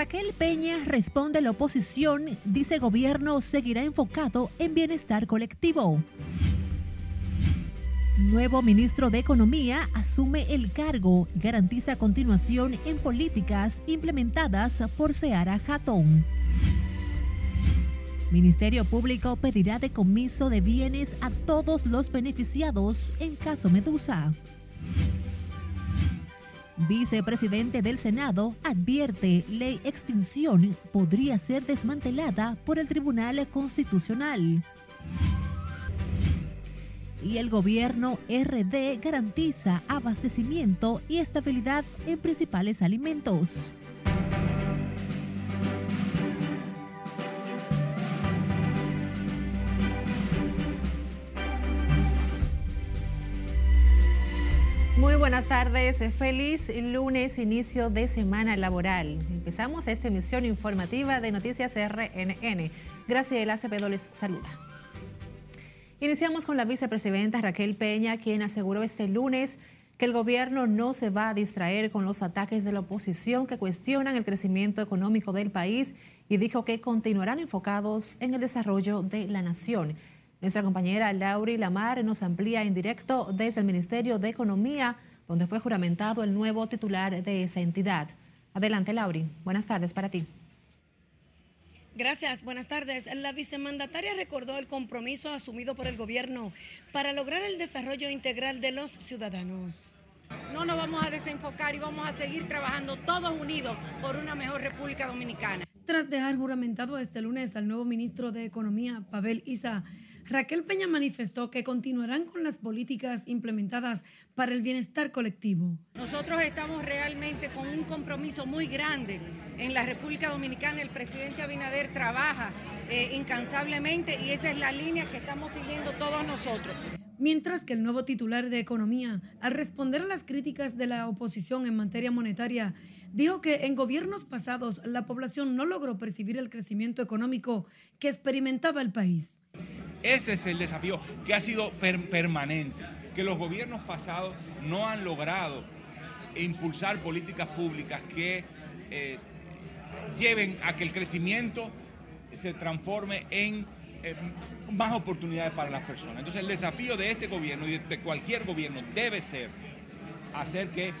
Raquel Peña responde la oposición, dice gobierno seguirá enfocado en bienestar colectivo. Nuevo ministro de Economía asume el cargo y garantiza continuación en políticas implementadas por Seara Hatton. Ministerio Público pedirá decomiso de bienes a todos los beneficiados en caso Medusa. Vicepresidente del Senado advierte ley extinción podría ser desmantelada por el Tribunal Constitucional. Y el gobierno RD garantiza abastecimiento y estabilidad en principales alimentos. Muy buenas tardes, feliz lunes, inicio de semana laboral. Empezamos esta emisión informativa de Noticias RNN. Graciela Acevedo les saluda. Iniciamos con la vicepresidenta Raquel Peña, quien aseguró este lunes que el gobierno no se va a distraer con los ataques de la oposición que cuestionan el crecimiento económico del país y dijo que continuarán enfocados en el desarrollo de la nación. Nuestra compañera Lauri Lamar nos amplía en directo desde el Ministerio de Economía, donde fue juramentado el nuevo titular de esa entidad. Adelante, Lauri. Buenas tardes para ti. Gracias, buenas tardes. La vicemandataria recordó el compromiso asumido por el gobierno para lograr el desarrollo integral de los ciudadanos. No nos vamos a desenfocar y vamos a seguir trabajando todos unidos por una mejor República Dominicana. Tras dejar juramentado este lunes al nuevo ministro de Economía, Pavel Isa, Raquel Peña manifestó que continuarán con las políticas implementadas para el bienestar colectivo. Nosotros estamos realmente con un compromiso muy grande. En la República Dominicana el presidente Abinader trabaja eh, incansablemente y esa es la línea que estamos siguiendo todos nosotros. Mientras que el nuevo titular de Economía, al responder a las críticas de la oposición en materia monetaria, dijo que en gobiernos pasados la población no logró percibir el crecimiento económico que experimentaba el país. Ese es el desafío que ha sido permanente, que los gobiernos pasados no han logrado impulsar políticas públicas que eh, lleven a que el crecimiento se transforme en más oportunidades para las personas. Entonces el desafío de este gobierno y de cualquier gobierno debe ser hacer que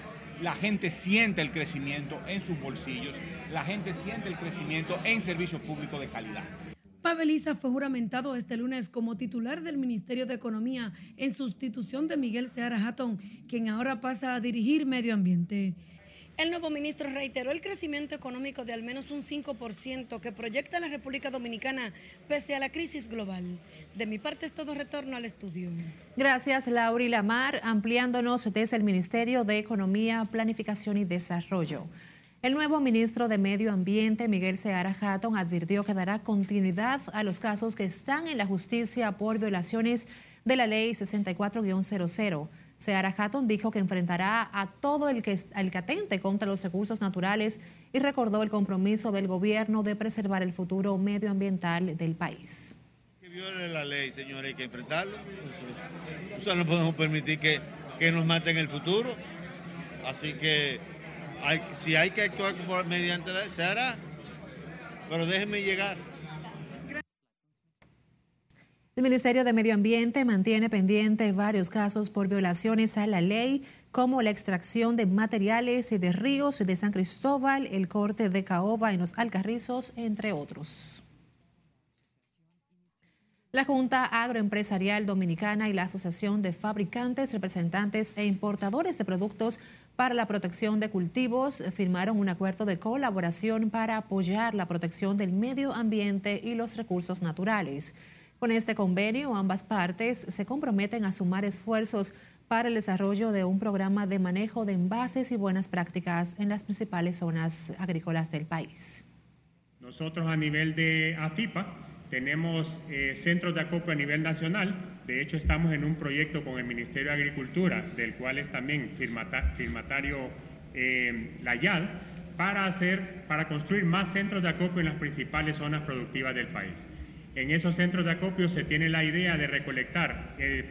la gente sienta el crecimiento en sus bolsillos, la gente siente el crecimiento en servicios públicos de calidad. Paveliza fue juramentado este lunes como titular del Ministerio de Economía en sustitución de Miguel Seara Hatton, quien ahora pasa a dirigir Medio Ambiente. El nuevo ministro reiteró el crecimiento económico de al menos un 5% que proyecta la República Dominicana pese a la crisis global. De mi parte es todo retorno al estudio. Gracias, Lauri Lamar, ampliándonos desde el Ministerio de Economía, Planificación y Desarrollo. El nuevo ministro de Medio Ambiente, Miguel Seara Hatton, advirtió que dará continuidad a los casos que están en la justicia por violaciones de la ley 64-00. Seara Hatton dijo que enfrentará a todo el que, el que atente contra los recursos naturales y recordó el compromiso del gobierno de preservar el futuro medioambiental del país. Que viole la ley, señores, hay que enfrentarlo. No podemos permitir que, que nos maten el futuro. Así que si hay que actuar mediante la se hará. Pero déjenme llegar. El Ministerio de Medio Ambiente mantiene pendientes varios casos por violaciones a la ley, como la extracción de materiales de ríos de San Cristóbal, el corte de caoba en los Alcarrizos, entre otros. La Junta Agroempresarial Dominicana y la Asociación de Fabricantes, Representantes e Importadores de Productos para la Protección de Cultivos firmaron un acuerdo de colaboración para apoyar la protección del medio ambiente y los recursos naturales. Con este convenio, ambas partes se comprometen a sumar esfuerzos para el desarrollo de un programa de manejo de envases y buenas prácticas en las principales zonas agrícolas del país. Nosotros a nivel de AFIPA tenemos eh, centros de acopio a nivel nacional. De hecho, estamos en un proyecto con el Ministerio de Agricultura, del cual es también firmatario eh, la YAD, para, hacer, para construir más centros de acopio en las principales zonas productivas del país. En esos centros de acopio se tiene la idea de recolectar eh,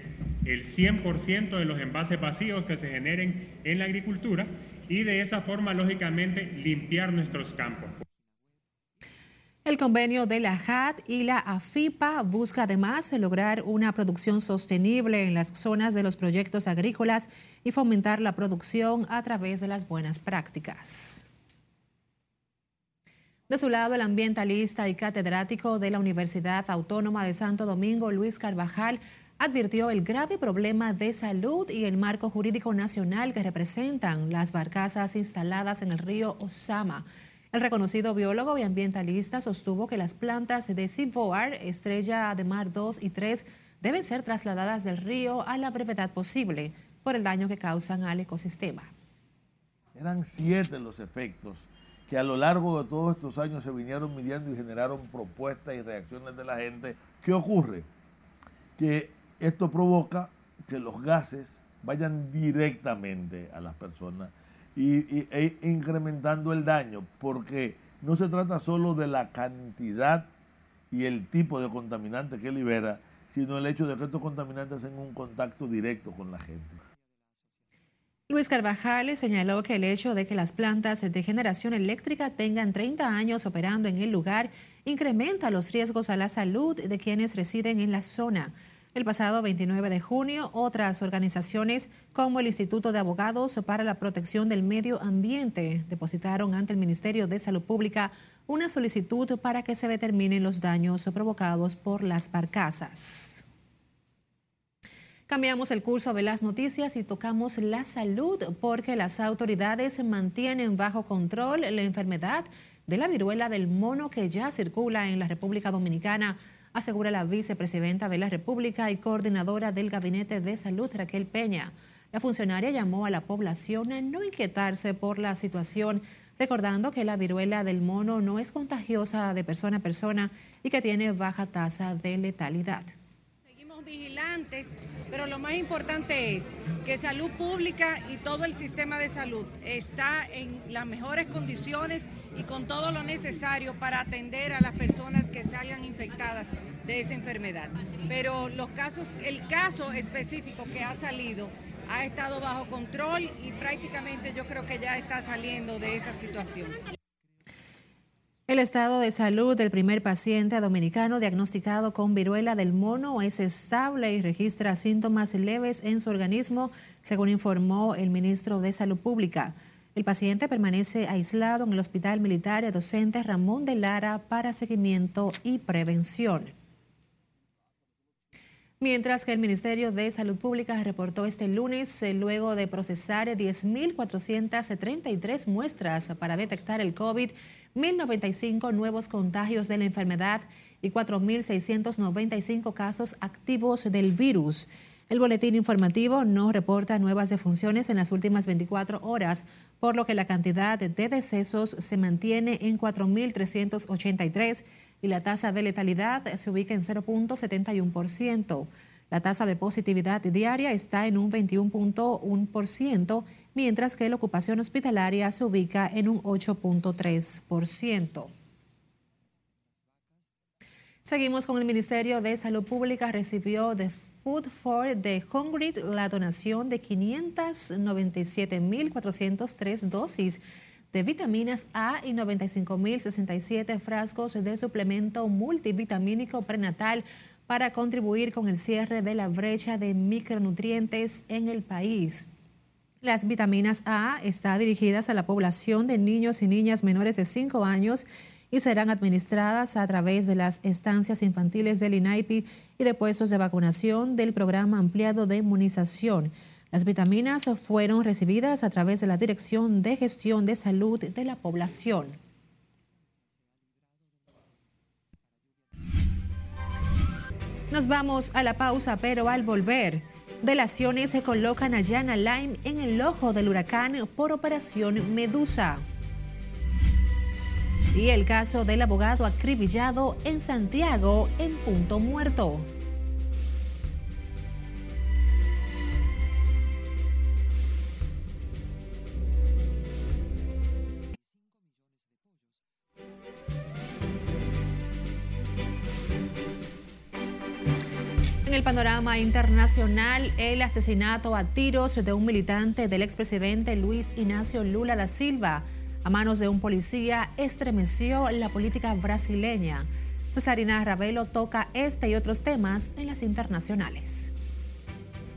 el 100% de los envases vacíos que se generen en la agricultura y de esa forma, lógicamente, limpiar nuestros campos. El convenio de la JAT y la AFIPA busca además lograr una producción sostenible en las zonas de los proyectos agrícolas y fomentar la producción a través de las buenas prácticas. De su lado, el ambientalista y catedrático de la Universidad Autónoma de Santo Domingo, Luis Carvajal, advirtió el grave problema de salud y el marco jurídico nacional que representan las barcazas instaladas en el río Osama. El reconocido biólogo y ambientalista sostuvo que las plantas de Seaboard, Estrella de Mar 2 y 3, deben ser trasladadas del río a la brevedad posible por el daño que causan al ecosistema. Eran siete los efectos que a lo largo de todos estos años se vinieron midiendo y generaron propuestas y reacciones de la gente. ¿Qué ocurre? Que esto provoca que los gases vayan directamente a las personas y, e incrementando el daño, porque no se trata solo de la cantidad y el tipo de contaminante que libera, sino el hecho de que estos contaminantes tengan un contacto directo con la gente. Luis Carvajal señaló que el hecho de que las plantas de generación eléctrica tengan 30 años operando en el lugar incrementa los riesgos a la salud de quienes residen en la zona. El pasado 29 de junio, otras organizaciones como el Instituto de Abogados para la Protección del Medio Ambiente depositaron ante el Ministerio de Salud Pública una solicitud para que se determinen los daños provocados por las barcazas. Cambiamos el curso de las noticias y tocamos la salud porque las autoridades mantienen bajo control la enfermedad de la viruela del mono que ya circula en la República Dominicana asegura la vicepresidenta de la República y coordinadora del Gabinete de Salud, Raquel Peña. La funcionaria llamó a la población a no inquietarse por la situación, recordando que la viruela del mono no es contagiosa de persona a persona y que tiene baja tasa de letalidad vigilantes, pero lo más importante es que salud pública y todo el sistema de salud está en las mejores condiciones y con todo lo necesario para atender a las personas que salgan infectadas de esa enfermedad. Pero los casos, el caso específico que ha salido ha estado bajo control y prácticamente yo creo que ya está saliendo de esa situación. El estado de salud del primer paciente dominicano diagnosticado con viruela del mono es estable y registra síntomas leves en su organismo, según informó el ministro de Salud Pública. El paciente permanece aislado en el Hospital Militar Docente Ramón de Lara para seguimiento y prevención. Mientras que el Ministerio de Salud Pública reportó este lunes, eh, luego de procesar 10.433 muestras para detectar el COVID, 1.095 nuevos contagios de la enfermedad y 4.695 casos activos del virus. El boletín informativo no reporta nuevas defunciones en las últimas 24 horas, por lo que la cantidad de decesos se mantiene en 4.383 y la tasa de letalidad se ubica en 0.71%. La tasa de positividad diaria está en un 21.1%, mientras que la ocupación hospitalaria se ubica en un 8.3%. Seguimos con el Ministerio de Salud Pública. Recibió de Food for the Hungry la donación de 597.403 dosis de vitaminas A y 95.067 frascos de suplemento multivitamínico prenatal para contribuir con el cierre de la brecha de micronutrientes en el país. Las vitaminas A están dirigidas a la población de niños y niñas menores de 5 años y serán administradas a través de las estancias infantiles del INAIPI y de puestos de vacunación del programa ampliado de inmunización. Las vitaminas fueron recibidas a través de la Dirección de Gestión de Salud de la Población. Nos vamos a la pausa, pero al volver, delaciones se colocan a Jana Lime en el ojo del huracán por operación Medusa. Y el caso del abogado acribillado en Santiago en punto muerto. El panorama internacional, el asesinato a tiros de un militante del expresidente Luis Ignacio Lula da Silva a manos de un policía estremeció la política brasileña. Cesarina Ravelo toca este y otros temas en las internacionales.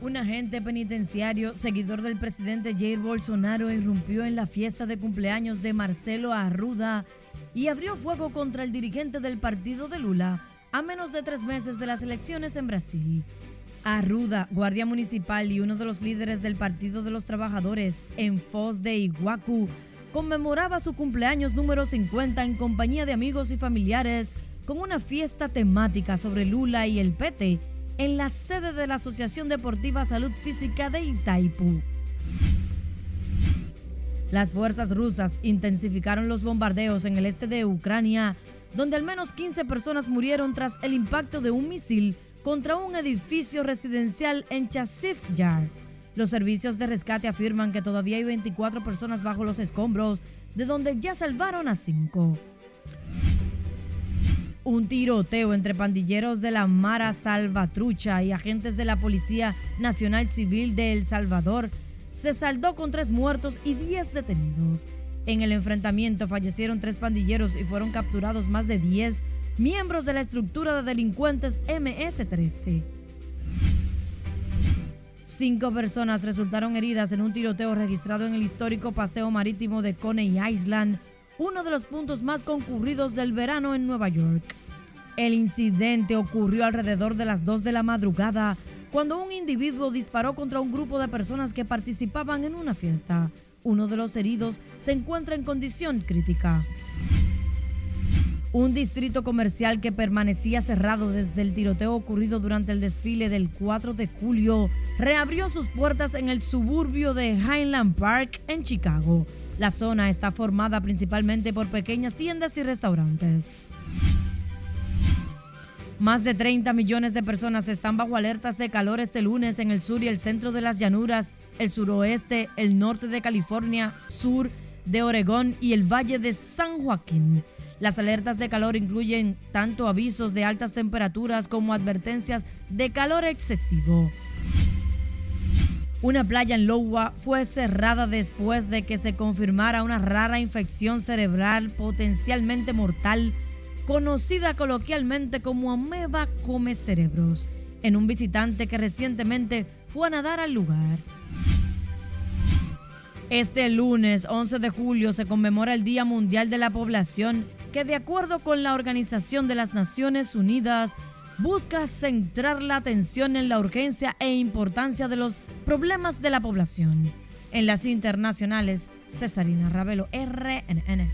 Un agente penitenciario, seguidor del presidente Jair Bolsonaro, irrumpió en la fiesta de cumpleaños de Marcelo Arruda y abrió fuego contra el dirigente del partido de Lula a menos de tres meses de las elecciones en Brasil. Arruda, guardia municipal y uno de los líderes del Partido de los Trabajadores en Foz de Iguacu, conmemoraba su cumpleaños número 50 en compañía de amigos y familiares con una fiesta temática sobre Lula y el PT en la sede de la Asociación Deportiva Salud Física de Itaipu. Las fuerzas rusas intensificaron los bombardeos en el este de Ucrania, donde al menos 15 personas murieron tras el impacto de un misil contra un edificio residencial en Chasiv Yar. Los servicios de rescate afirman que todavía hay 24 personas bajo los escombros, de donde ya salvaron a 5. Un tiroteo entre pandilleros de la Mara Salvatrucha y agentes de la Policía Nacional Civil de El Salvador se saldó con tres muertos y diez detenidos. En el enfrentamiento fallecieron tres pandilleros y fueron capturados más de 10 miembros de la estructura de delincuentes MS-13. Cinco personas resultaron heridas en un tiroteo registrado en el histórico paseo marítimo de Coney Island uno de los puntos más concurridos del verano en Nueva York. El incidente ocurrió alrededor de las 2 de la madrugada, cuando un individuo disparó contra un grupo de personas que participaban en una fiesta. Uno de los heridos se encuentra en condición crítica. Un distrito comercial que permanecía cerrado desde el tiroteo ocurrido durante el desfile del 4 de julio reabrió sus puertas en el suburbio de Highland Park en Chicago. La zona está formada principalmente por pequeñas tiendas y restaurantes. Más de 30 millones de personas están bajo alertas de calor este lunes en el sur y el centro de las llanuras, el suroeste, el norte de California, sur de Oregón y el valle de San Joaquín. Las alertas de calor incluyen tanto avisos de altas temperaturas como advertencias de calor excesivo. Una playa en Iowa fue cerrada después de que se confirmara una rara infección cerebral potencialmente mortal, conocida coloquialmente como ameba come cerebros, en un visitante que recientemente fue a nadar al lugar. Este lunes 11 de julio se conmemora el Día Mundial de la Población, que de acuerdo con la Organización de las Naciones Unidas, busca centrar la atención en la urgencia e importancia de los problemas de la población. En las internacionales, Cesarina Ravelo, RNN.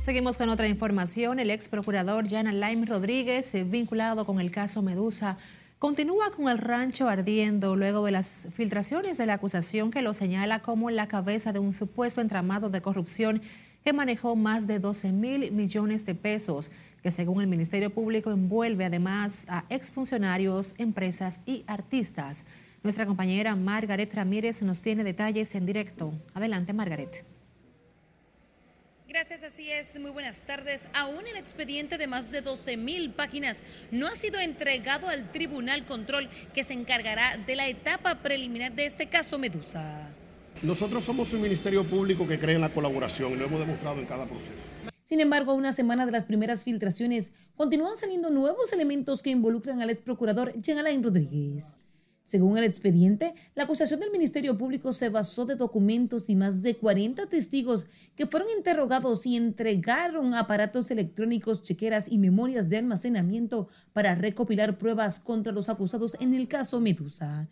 Seguimos con otra información. El ex procurador Jan Alain Rodríguez, eh, vinculado con el caso Medusa, continúa con el rancho ardiendo luego de las filtraciones de la acusación que lo señala como la cabeza de un supuesto entramado de corrupción que manejó más de 12 mil millones de pesos, que según el Ministerio Público envuelve además a exfuncionarios, empresas y artistas. Nuestra compañera Margaret Ramírez nos tiene detalles en directo. Adelante, Margaret. Gracias, así es. Muy buenas tardes. Aún el expediente de más de 12 mil páginas no ha sido entregado al Tribunal Control que se encargará de la etapa preliminar de este caso Medusa. Nosotros somos un ministerio público que cree en la colaboración y lo hemos demostrado en cada proceso. Sin embargo, a una semana de las primeras filtraciones, continúan saliendo nuevos elementos que involucran al ex procurador Jean Alain Rodríguez. Según el expediente, la acusación del Ministerio Público se basó de documentos y más de 40 testigos que fueron interrogados y entregaron aparatos electrónicos, chequeras y memorias de almacenamiento para recopilar pruebas contra los acusados en el caso Medusa.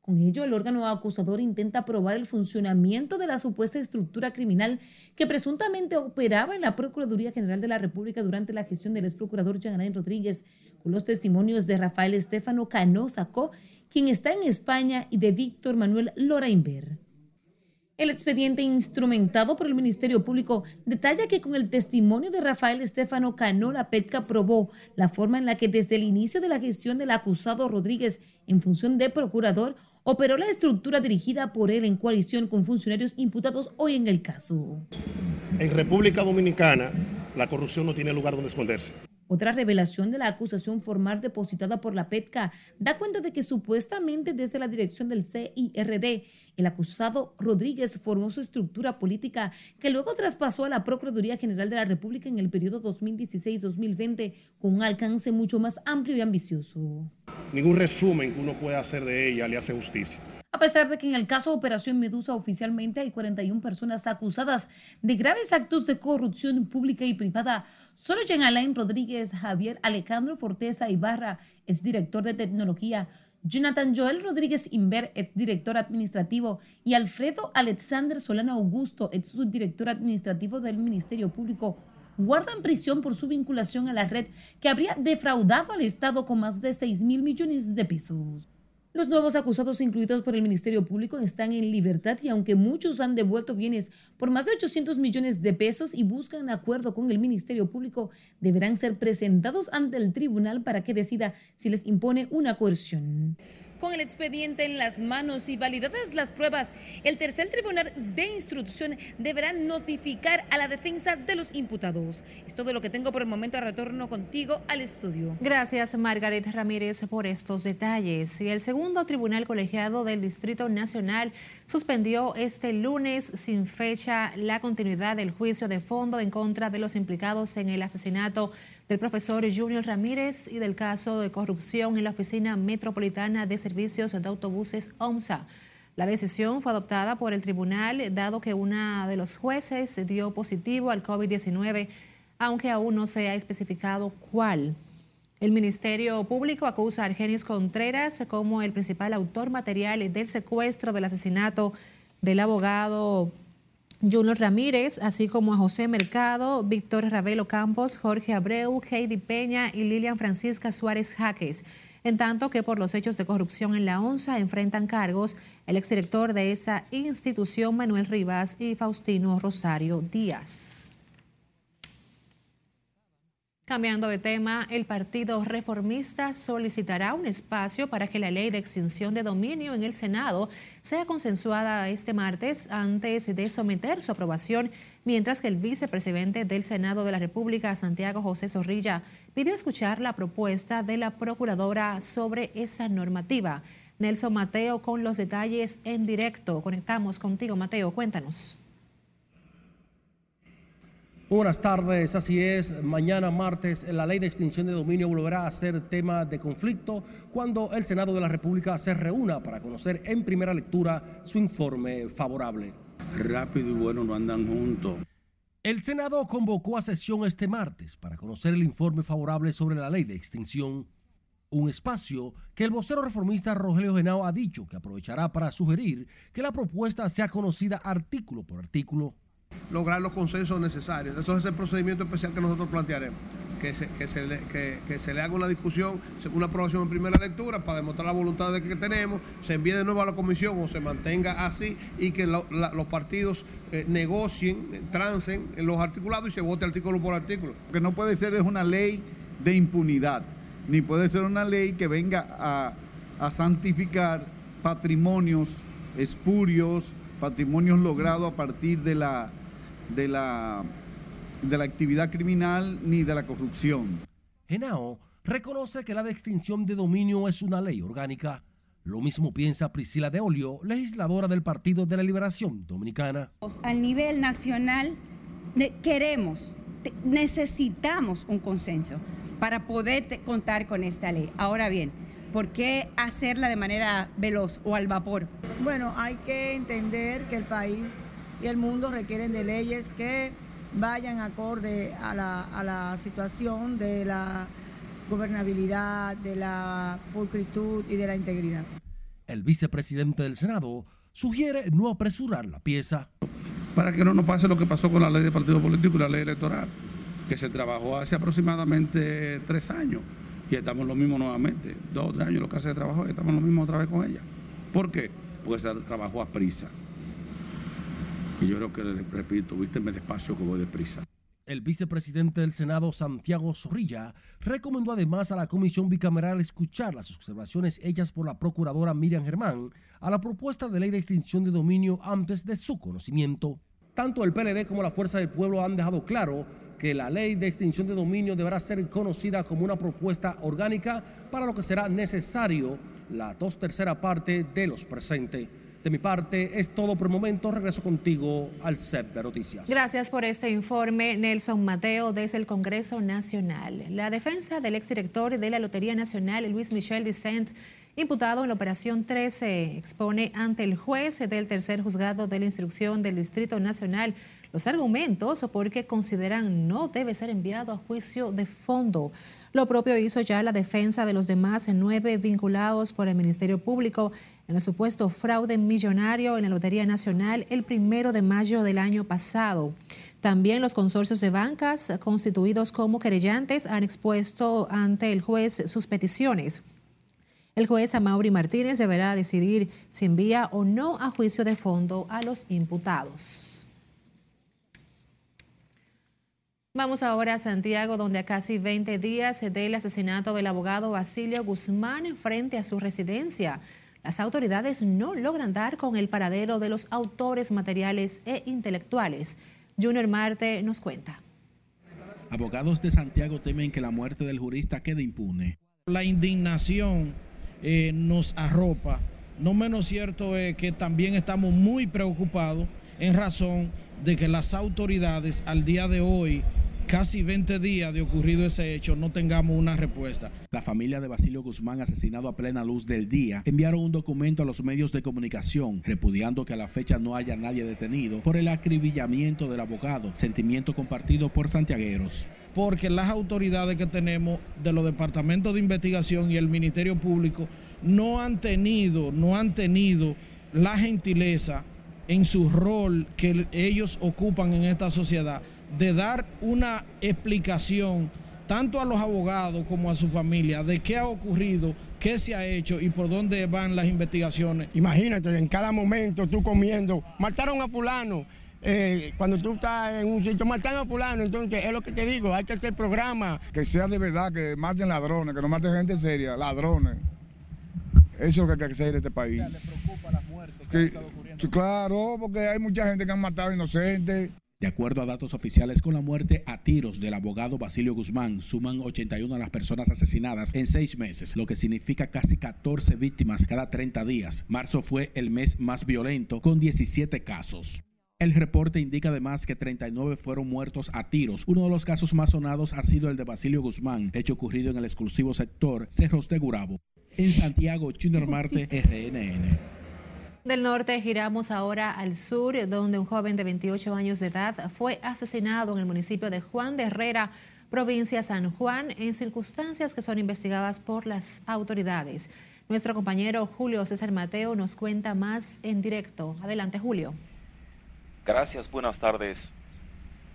Con ello, el órgano acusador intenta probar el funcionamiento de la supuesta estructura criminal que presuntamente operaba en la Procuraduría General de la República durante la gestión del ex procurador Jean Rodríguez, con los testimonios de Rafael Estefano Cano Sacó, quien está en España, y de Víctor Manuel Lorainber. El expediente instrumentado por el Ministerio Público detalla que con el testimonio de Rafael Estefano Cano, la PETCA probó la forma en la que desde el inicio de la gestión del acusado Rodríguez en función de procurador operó la estructura dirigida por él en coalición con funcionarios imputados hoy en el caso. En República Dominicana, la corrupción no tiene lugar donde esconderse. Otra revelación de la acusación formal depositada por la PETCA da cuenta de que supuestamente desde la dirección del CIRD, el acusado Rodríguez formó su estructura política que luego traspasó a la Procuraduría General de la República en el periodo 2016-2020 con un alcance mucho más amplio y ambicioso. Ningún resumen que uno pueda hacer de ella le hace justicia a pesar de que en el caso Operación Medusa oficialmente hay 41 personas acusadas de graves actos de corrupción pública y privada. Solo Jean Alain Rodríguez, Javier Alejandro Forteza Ibarra, director de tecnología, Jonathan Joel Rodríguez Inver, director administrativo, y Alfredo Alexander Solano Augusto, ex subdirector administrativo del Ministerio Público, guardan prisión por su vinculación a la red que habría defraudado al Estado con más de 6 mil millones de pesos. Los nuevos acusados incluidos por el Ministerio Público están en libertad y aunque muchos han devuelto bienes por más de 800 millones de pesos y buscan acuerdo con el Ministerio Público, deberán ser presentados ante el tribunal para que decida si les impone una coerción. Con el expediente en las manos y validadas las pruebas, el tercer tribunal de instrucción deberá notificar a la defensa de los imputados. Es todo lo que tengo por el momento. Retorno contigo al estudio. Gracias, Margaret Ramírez, por estos detalles. Y el segundo tribunal colegiado del Distrito Nacional suspendió este lunes sin fecha la continuidad del juicio de fondo en contra de los implicados en el asesinato del profesor Junior Ramírez y del caso de corrupción en la Oficina Metropolitana de Servicios de Autobuses OMSA. La decisión fue adoptada por el tribunal dado que una de los jueces dio positivo al COVID-19, aunque aún no se ha especificado cuál. El Ministerio Público acusa a Argenis Contreras como el principal autor material del secuestro del asesinato del abogado Junior Ramírez, así como a José Mercado, Víctor Ravelo Campos, Jorge Abreu, Heidi Peña y Lilian Francisca Suárez Jaques. En tanto que por los hechos de corrupción en la ONSA enfrentan cargos el exdirector de esa institución, Manuel Rivas, y Faustino Rosario Díaz. Cambiando de tema, el Partido Reformista solicitará un espacio para que la ley de extinción de dominio en el Senado sea consensuada este martes antes de someter su aprobación, mientras que el vicepresidente del Senado de la República, Santiago José Zorrilla, pidió escuchar la propuesta de la procuradora sobre esa normativa. Nelson Mateo con los detalles en directo. Conectamos contigo, Mateo, cuéntanos. Buenas tardes, así es. Mañana martes la ley de extinción de dominio volverá a ser tema de conflicto cuando el Senado de la República se reúna para conocer en primera lectura su informe favorable. Rápido y bueno no andan juntos. El Senado convocó a sesión este martes para conocer el informe favorable sobre la ley de extinción, un espacio que el vocero reformista Rogelio Genao ha dicho que aprovechará para sugerir que la propuesta sea conocida artículo por artículo lograr los consensos necesarios. Eso es el procedimiento especial que nosotros plantearemos. Que se, que se, le, que, se le haga una discusión, una aprobación en primera lectura para demostrar la voluntad de que tenemos, se envíe de nuevo a la comisión o se mantenga así y que los partidos eh, negocien, trancen en los articulados y se vote artículo por artículo. Lo que no puede ser es una ley de impunidad, ni puede ser una ley que venga a, a santificar patrimonios espurios, patrimonios logrados a partir de la de la, de la actividad criminal ni de la corrupción. Genao reconoce que la de extinción de dominio es una ley orgánica. Lo mismo piensa Priscila de Olio, legisladora del Partido de la Liberación Dominicana. Al nivel nacional queremos, necesitamos un consenso para poder contar con esta ley. Ahora bien, ¿por qué hacerla de manera veloz o al vapor? Bueno, hay que entender que el país y el mundo requieren de leyes que vayan acorde a la, a la situación de la gobernabilidad, de la pulcritud y de la integridad. El vicepresidente del Senado sugiere no apresurar la pieza. Para que no nos pase lo que pasó con la ley de partido político y la ley electoral, que se trabajó hace aproximadamente tres años y estamos lo mismo nuevamente, dos o tres años lo que hace de trabajo y estamos lo mismo otra vez con ella. ¿Por qué? Porque se trabajó a prisa. Y yo creo que, repito, vísteme despacio que voy deprisa. El vicepresidente del Senado, Santiago Zorrilla, recomendó además a la comisión bicameral escuchar las observaciones hechas por la procuradora Miriam Germán a la propuesta de ley de extinción de dominio antes de su conocimiento. Tanto el PLD como la Fuerza del Pueblo han dejado claro que la ley de extinción de dominio deberá ser conocida como una propuesta orgánica para lo que será necesario la dos tercera parte de los presentes. De mi parte es todo por el momento. Regreso contigo al CEP de Noticias. Gracias por este informe, Nelson Mateo, desde el Congreso Nacional. La defensa del exdirector de la Lotería Nacional, Luis Michel Dicent, imputado en la Operación 13, expone ante el juez del tercer juzgado de la instrucción del Distrito Nacional los argumentos porque consideran no debe ser enviado a juicio de fondo. Lo propio hizo ya la defensa de los demás nueve vinculados por el Ministerio Público en el supuesto fraude millonario en la Lotería Nacional el primero de mayo del año pasado. También los consorcios de bancas constituidos como querellantes han expuesto ante el juez sus peticiones. El juez Amaury Martínez deberá decidir si envía o no a juicio de fondo a los imputados. Vamos ahora a Santiago, donde a casi 20 días del asesinato del abogado Basilio Guzmán frente a su residencia, las autoridades no logran dar con el paradero de los autores materiales e intelectuales. Junior Marte nos cuenta. Abogados de Santiago temen que la muerte del jurista quede impune. La indignación eh, nos arropa. No menos cierto es que también estamos muy preocupados en razón de que las autoridades al día de hoy casi 20 días de ocurrido ese hecho no tengamos una respuesta. La familia de Basilio Guzmán, asesinado a plena luz del día, enviaron un documento a los medios de comunicación repudiando que a la fecha no haya nadie detenido por el acribillamiento del abogado, sentimiento compartido por santiagueros. Porque las autoridades que tenemos de los departamentos de investigación y el Ministerio Público no han tenido, no han tenido la gentileza en su rol que ellos ocupan en esta sociedad de dar una explicación tanto a los abogados como a su familia de qué ha ocurrido, qué se ha hecho y por dónde van las investigaciones. Imagínate, en cada momento tú comiendo, mataron a fulano, eh, cuando tú estás en un sitio, matan a fulano, entonces es lo que te digo, hay que hacer programa. Que sea de verdad, que maten ladrones, que no maten gente seria, ladrones. Eso es lo que hay que hacer en este país. ¿Le preocupa la muerte? claro, porque hay mucha gente que han matado inocentes. De acuerdo a datos oficiales, con la muerte a tiros del abogado Basilio Guzmán, suman 81 a las personas asesinadas en seis meses, lo que significa casi 14 víctimas cada 30 días. Marzo fue el mes más violento, con 17 casos. El reporte indica además que 39 fueron muertos a tiros. Uno de los casos más sonados ha sido el de Basilio Guzmán, hecho ocurrido en el exclusivo sector Cerros de Gurabo. En Santiago, Junior Marte, RNN. Del norte giramos ahora al sur, donde un joven de 28 años de edad fue asesinado en el municipio de Juan de Herrera, provincia San Juan, en circunstancias que son investigadas por las autoridades. Nuestro compañero Julio César Mateo nos cuenta más en directo. Adelante, Julio. Gracias, buenas tardes.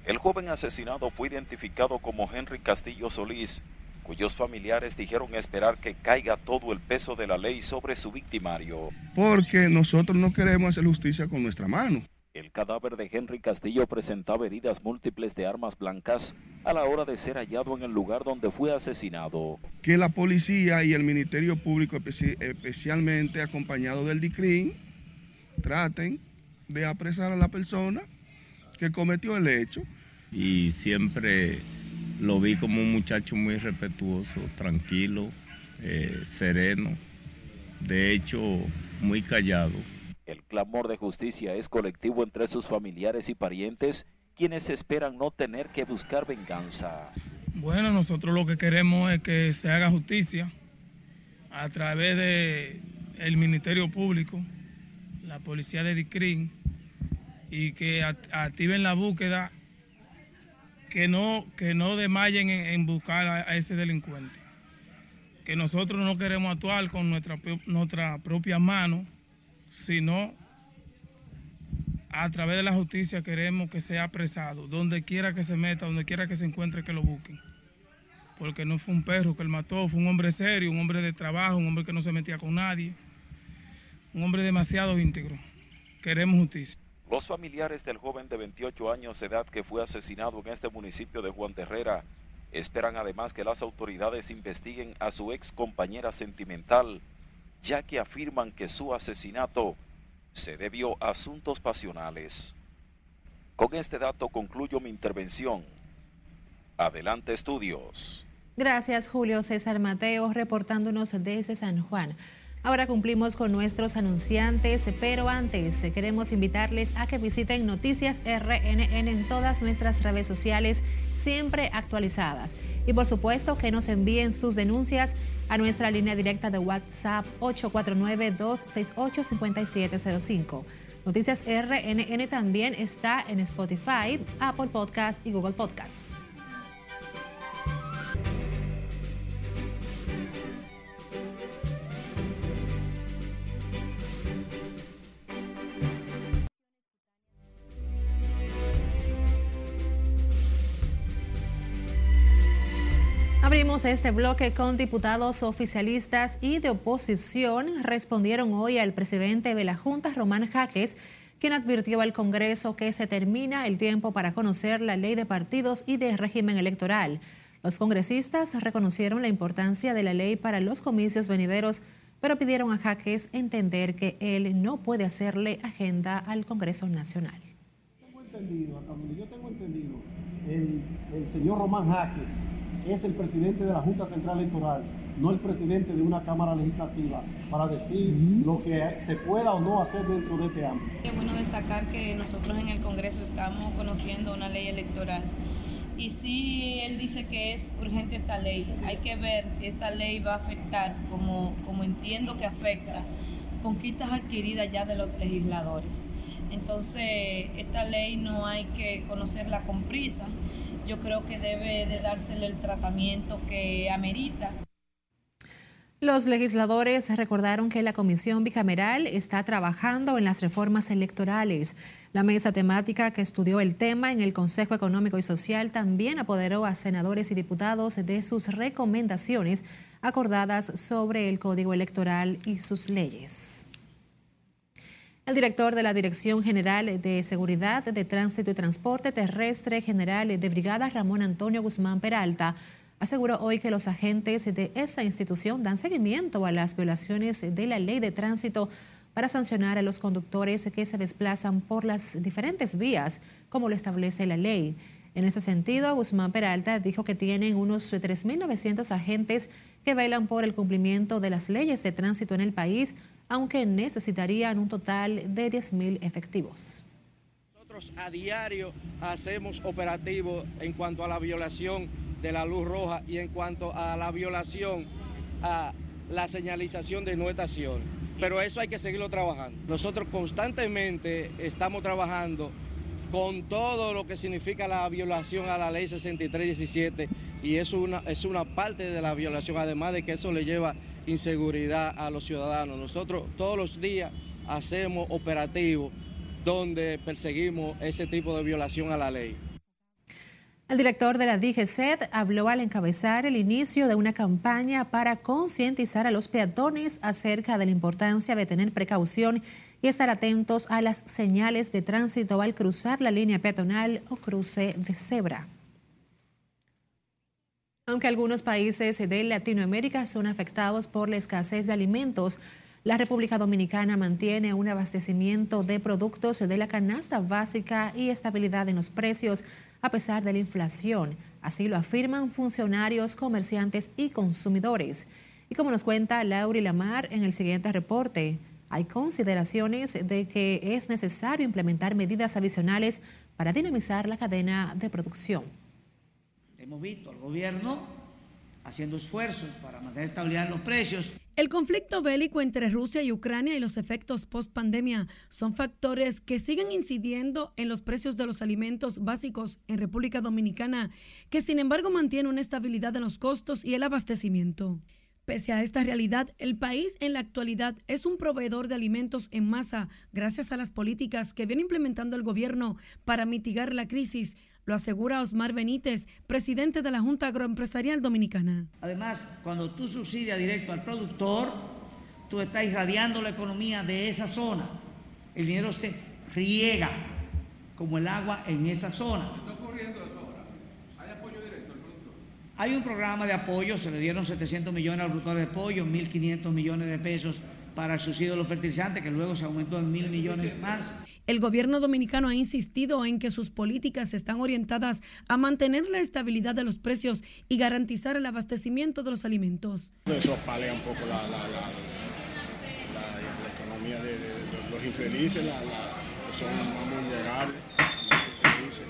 El joven asesinado fue identificado como Henry Castillo Solís, cuyos familiares dijeron esperar que caiga todo el peso de la ley sobre su victimario. Porque nosotros no queremos hacer justicia con nuestra mano. El cadáver de Henry Castillo presentaba heridas múltiples de armas blancas a la hora de ser hallado en el lugar donde fue asesinado. Que la policía y el Ministerio Público, especialmente acompañado del DICRIN, traten de apresar a la persona que cometió el hecho. Y siempre lo vi como un muchacho muy respetuoso, tranquilo, eh, sereno, de hecho muy callado. El clamor de justicia es colectivo entre sus familiares y parientes, quienes esperan no tener que buscar venganza. Bueno, nosotros lo que queremos es que se haga justicia a través de el Ministerio Público, la policía de DICRIN, y que activen la búsqueda que no, que no desmayen en, buscar a, ese delincuente. Que nosotros no queremos actuar con nuestra, nuestra propia mano, sino a través de la justicia queremos que sea apresado, donde quiera que se meta, donde quiera que se encuentre, que lo busquen. Porque no fue un perro que él mató, fue un hombre serio, un hombre de trabajo, un hombre que no se metía con nadie, un hombre demasiado íntegro. Queremos justicia. Los familiares del joven de 28 años de edad que fue asesinado en este municipio de Juan Terrera esperan además que las autoridades investiguen a su ex compañera sentimental, ya que afirman que su asesinato se debió a asuntos pasionales. Con este dato concluyo mi intervención. Adelante estudios. Gracias Julio César Mateo reportándonos desde San Juan. Ahora cumplimos con nuestros anunciantes, pero antes queremos invitarles a que visiten Noticias RNN en todas nuestras redes sociales, siempre actualizadas. Y por supuesto que nos envíen sus denuncias a nuestra línea directa de WhatsApp 849-268-5705. Noticias RNN también está en Spotify, Apple Podcast y Google Podcast. Abrimos este bloque con diputados oficialistas y de oposición. Respondieron hoy al presidente de la Junta, Román Jaques, quien advirtió al Congreso que se termina el tiempo para conocer la ley de partidos y de régimen electoral. Los congresistas reconocieron la importancia de la ley para los comicios venideros, pero pidieron a Jaques entender que él no puede hacerle agenda al Congreso Nacional. Tengo entendido, yo tengo entendido, el, el señor Román Jaques es el presidente de la Junta Central Electoral, no el presidente de una Cámara Legislativa, para decir lo que se pueda o no hacer dentro de este ámbito. Es bueno destacar que nosotros en el Congreso estamos conociendo una ley electoral. Y si él dice que es urgente esta ley, hay que ver si esta ley va a afectar, como, como entiendo que afecta, conquistas adquiridas ya de los legisladores. Entonces, esta ley no hay que conocerla con prisa, yo creo que debe de dársele el tratamiento que amerita. Los legisladores recordaron que la comisión bicameral está trabajando en las reformas electorales. La mesa temática que estudió el tema en el Consejo Económico y Social también apoderó a senadores y diputados de sus recomendaciones acordadas sobre el Código Electoral y sus leyes. El director de la Dirección General de Seguridad de Tránsito y Transporte Terrestre General de Brigada, Ramón Antonio Guzmán Peralta, aseguró hoy que los agentes de esa institución dan seguimiento a las violaciones de la ley de tránsito para sancionar a los conductores que se desplazan por las diferentes vías, como lo establece la ley. En ese sentido, Guzmán Peralta dijo que tienen unos 3.900 agentes que velan por el cumplimiento de las leyes de tránsito en el país, aunque necesitarían un total de 10.000 efectivos. Nosotros a diario hacemos operativos en cuanto a la violación de la luz roja y en cuanto a la violación a la señalización de no estación. Pero eso hay que seguirlo trabajando. Nosotros constantemente estamos trabajando con todo lo que significa la violación a la ley 6317 y es una, es una parte de la violación, además de que eso le lleva inseguridad a los ciudadanos. Nosotros todos los días hacemos operativos donde perseguimos ese tipo de violación a la ley. El director de la DGCET habló al encabezar el inicio de una campaña para concientizar a los peatones acerca de la importancia de tener precaución y estar atentos a las señales de tránsito al cruzar la línea peatonal o cruce de cebra. Aunque algunos países de Latinoamérica son afectados por la escasez de alimentos, la República Dominicana mantiene un abastecimiento de productos de la canasta básica y estabilidad en los precios a pesar de la inflación. Así lo afirman funcionarios, comerciantes y consumidores. Y como nos cuenta Lauri Lamar en el siguiente reporte, hay consideraciones de que es necesario implementar medidas adicionales para dinamizar la cadena de producción. Hemos visto al gobierno haciendo esfuerzos para mantener estabilidad en los precios. El conflicto bélico entre Rusia y Ucrania y los efectos post-pandemia son factores que siguen incidiendo en los precios de los alimentos básicos en República Dominicana, que sin embargo mantiene una estabilidad en los costos y el abastecimiento. Pese a esta realidad, el país en la actualidad es un proveedor de alimentos en masa gracias a las políticas que viene implementando el gobierno para mitigar la crisis, lo asegura Osmar Benítez, presidente de la Junta Agroempresarial Dominicana. Además, cuando tú subsidias directo al productor, tú estás irradiando la economía de esa zona. El dinero se riega como el agua en esa zona. ¿Qué está ocurriendo eso ahora? ¿Hay apoyo directo al productor? Hay un programa de apoyo, se le dieron 700 millones al productor de pollo, 1.500 millones de pesos para el subsidio de los fertilizantes, que luego se aumentó en mil millones más. El gobierno dominicano ha insistido en que sus políticas están orientadas a mantener la estabilidad de los precios y garantizar el abastecimiento de los alimentos. Eso palea un poco la, la, la, la economía de, los infelices, que son más vulnerables, infelices,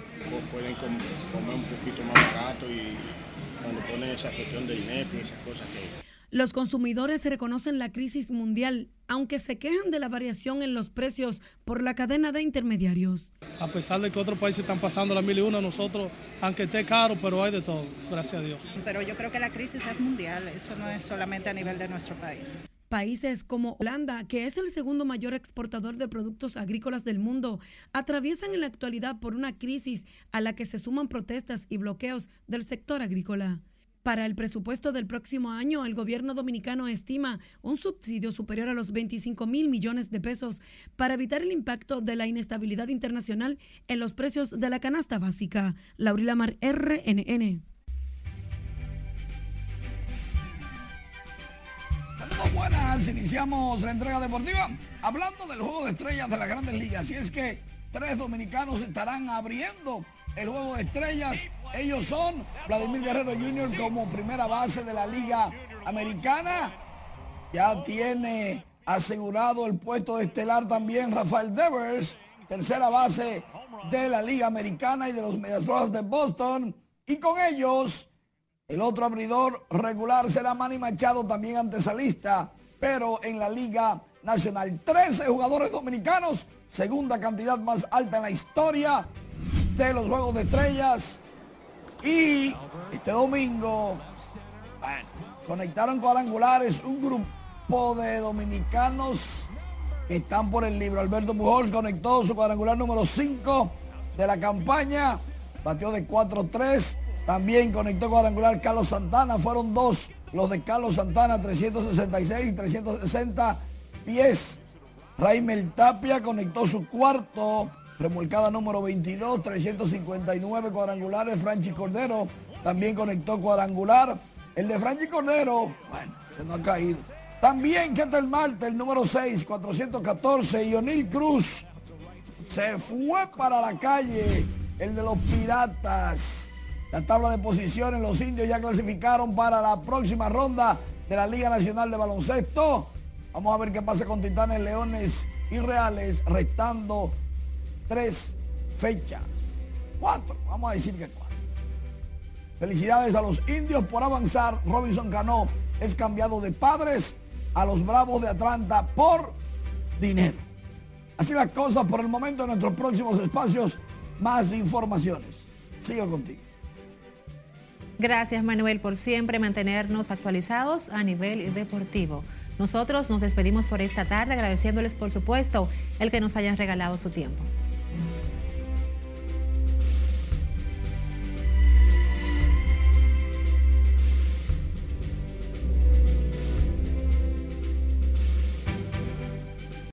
pueden comer un poquito más barato y cuando ponen esa cuestión de INEP y esas cosas que... Los consumidores reconocen la crisis mundial, aunque se quejan de la variación en los precios por la cadena de intermediarios. A pesar de que otros países están pasando la mil y una, nosotros, aunque esté caro, pero hay de todo, gracias a Dios. Pero yo creo que la crisis es mundial, eso no es solamente a nivel de nuestro país. Países como Holanda, que es el segundo mayor exportador de productos agrícolas del mundo, atraviesan en la actualidad por una crisis a la que se suman protestas y bloqueos del sector agrícola. Para el presupuesto del próximo año, el gobierno dominicano estima un subsidio superior a los 25 mil millones de pesos para evitar el impacto de la inestabilidad internacional en los precios de la canasta básica. Laurila Mar, RNN. Saludos buenas, iniciamos la entrega deportiva hablando del juego de estrellas de las grandes ligas. Y es que tres dominicanos estarán abriendo el juego de estrellas. Ellos son Vladimir Guerrero Jr. como primera base de la Liga Americana. Ya tiene asegurado el puesto de estelar también Rafael Devers, tercera base de la Liga Americana y de los Medias Rojas de Boston. Y con ellos, el otro abridor regular será Manny Machado, también antesalista, pero en la Liga Nacional. 13 jugadores dominicanos, segunda cantidad más alta en la historia de los Juegos de Estrellas. Y este domingo conectaron cuadrangulares un grupo de dominicanos que están por el libro. Alberto Pujols conectó su cuadrangular número 5 de la campaña. Batió de 4-3. También conectó cuadrangular Carlos Santana. Fueron dos los de Carlos Santana, 366 y 360 pies. Raimel Tapia conectó su cuarto remolcada número 22, 359 cuadrangulares. Franchi Cordero también conectó cuadrangular. El de Franchi Cordero, bueno, que no ha caído. También Ketel Marte, el número 6, 414. Y O'Neill Cruz se fue para la calle. El de los Piratas. La tabla de posiciones, los indios ya clasificaron para la próxima ronda de la Liga Nacional de Baloncesto. Vamos a ver qué pasa con Titanes, Leones y Reales, restando tres fechas. Cuatro, vamos a decir que cuatro. Felicidades a los indios por avanzar. Robinson Cano es cambiado de padres a los Bravos de Atlanta por dinero. Así las cosas por el momento en nuestros próximos espacios. Más informaciones. Sigo contigo. Gracias Manuel por siempre mantenernos actualizados a nivel deportivo. Nosotros nos despedimos por esta tarde agradeciéndoles por supuesto el que nos hayan regalado su tiempo.